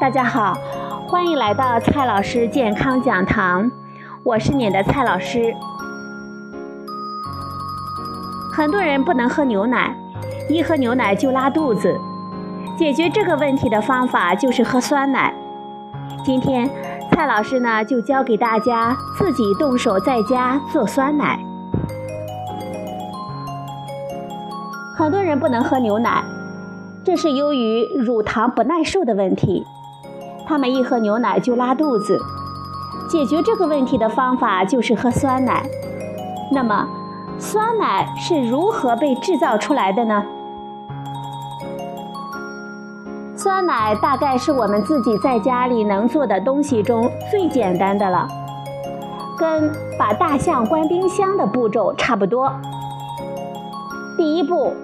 大家好，欢迎来到蔡老师健康讲堂，我是你的蔡老师。很多人不能喝牛奶，一喝牛奶就拉肚子，解决这个问题的方法就是喝酸奶。今天蔡老师呢就教给大家自己动手在家做酸奶。很多人不能喝牛奶。这是由于乳糖不耐受的问题，他们一喝牛奶就拉肚子。解决这个问题的方法就是喝酸奶。那么，酸奶是如何被制造出来的呢？酸奶大概是我们自己在家里能做的东西中最简单的了，跟把大象关冰箱的步骤差不多。第一步。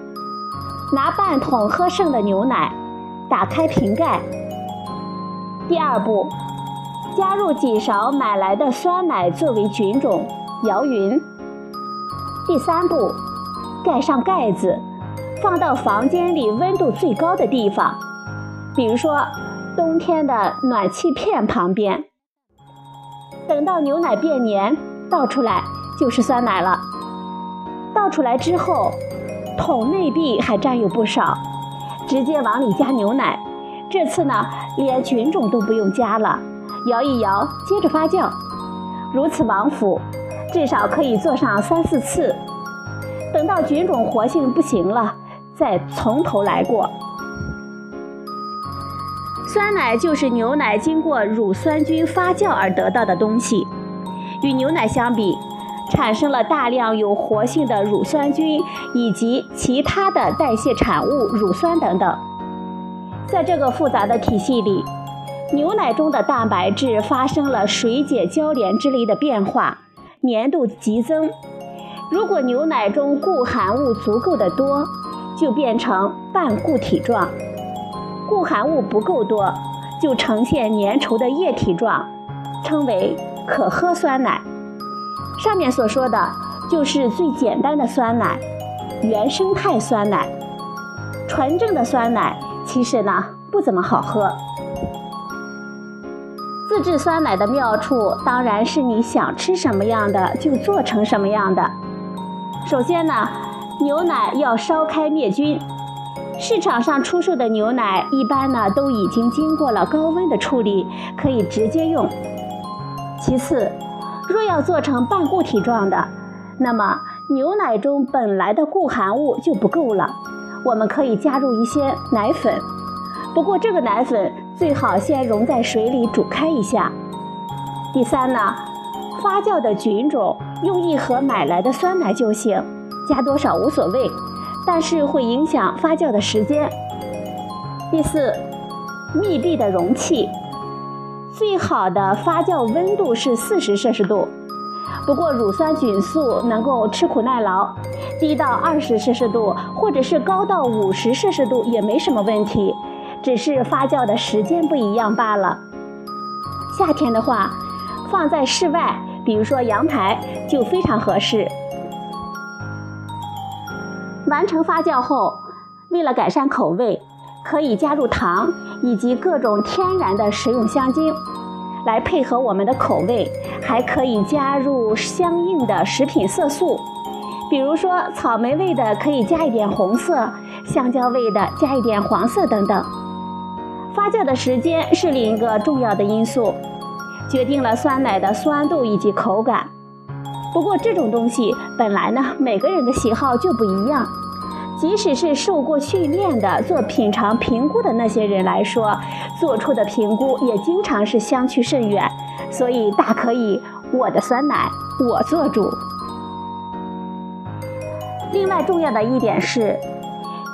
拿半桶喝剩的牛奶，打开瓶盖。第二步，加入几勺买来的酸奶作为菌种，摇匀。第三步，盖上盖子，放到房间里温度最高的地方，比如说冬天的暖气片旁边。等到牛奶变黏，倒出来就是酸奶了。倒出来之后。桶内壁还占有不少，直接往里加牛奶。这次呢，连菌种都不用加了，摇一摇，接着发酵。如此往复，至少可以做上三四次。等到菌种活性不行了，再从头来过。酸奶就是牛奶经过乳酸菌发酵而得到的东西，与牛奶相比。产生了大量有活性的乳酸菌以及其他的代谢产物乳酸等等。在这个复杂的体系里，牛奶中的蛋白质发生了水解交联之类的变化，粘度急增。如果牛奶中固含物足够的多，就变成半固体状；固含物不够多，就呈现粘稠的液体状，称为可喝酸奶。上面所说的就是最简单的酸奶，原生态酸奶。纯正的酸奶其实呢不怎么好喝。自制酸奶的妙处当然是你想吃什么样的就做成什么样的。首先呢，牛奶要烧开灭菌。市场上出售的牛奶一般呢都已经经过了高温的处理，可以直接用。其次。若要做成半固体状的，那么牛奶中本来的固含物就不够了，我们可以加入一些奶粉。不过这个奶粉最好先溶在水里煮开一下。第三呢，发酵的菌种用一盒买来的酸奶就行，加多少无所谓，但是会影响发酵的时间。第四，密闭的容器。最好的发酵温度是四十摄氏度，不过乳酸菌素能够吃苦耐劳，低到二十摄氏度或者是高到五十摄氏度也没什么问题，只是发酵的时间不一样罢了。夏天的话，放在室外，比如说阳台就非常合适。完成发酵后，为了改善口味。可以加入糖以及各种天然的食用香精，来配合我们的口味。还可以加入相应的食品色素，比如说草莓味的可以加一点红色，香蕉味的加一点黄色等等。发酵的时间是另一个重要的因素，决定了酸奶的酸度以及口感。不过这种东西本来呢，每个人的喜好就不一样。即使是受过训练的做品尝评估的那些人来说，做出的评估也经常是相去甚远，所以大可以我的酸奶我做主。另外重要的一点是，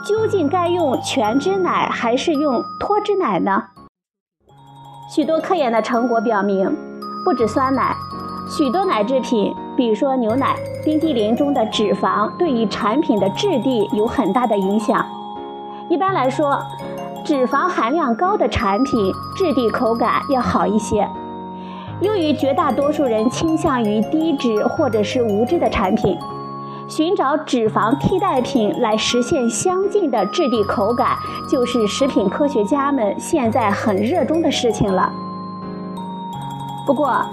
究竟该用全脂奶还是用脱脂奶呢？许多科研的成果表明，不止酸奶。许多奶制品，比如说牛奶、冰激凌中的脂肪，对于产品的质地有很大的影响。一般来说，脂肪含量高的产品质地口感要好一些。由于绝大多数人倾向于低脂或者是无脂的产品，寻找脂肪替代品来实现相近的质地口感，就是食品科学家们现在很热衷的事情了。不过，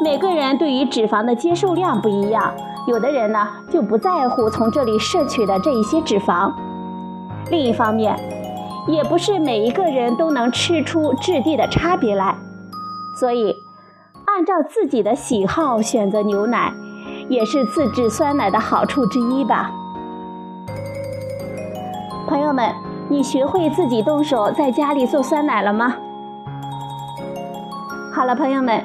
每个人对于脂肪的接受量不一样，有的人呢就不在乎从这里摄取的这一些脂肪。另一方面，也不是每一个人都能吃出质地的差别来，所以按照自己的喜好选择牛奶，也是自制酸奶的好处之一吧。朋友们，你学会自己动手在家里做酸奶了吗？好了，朋友们，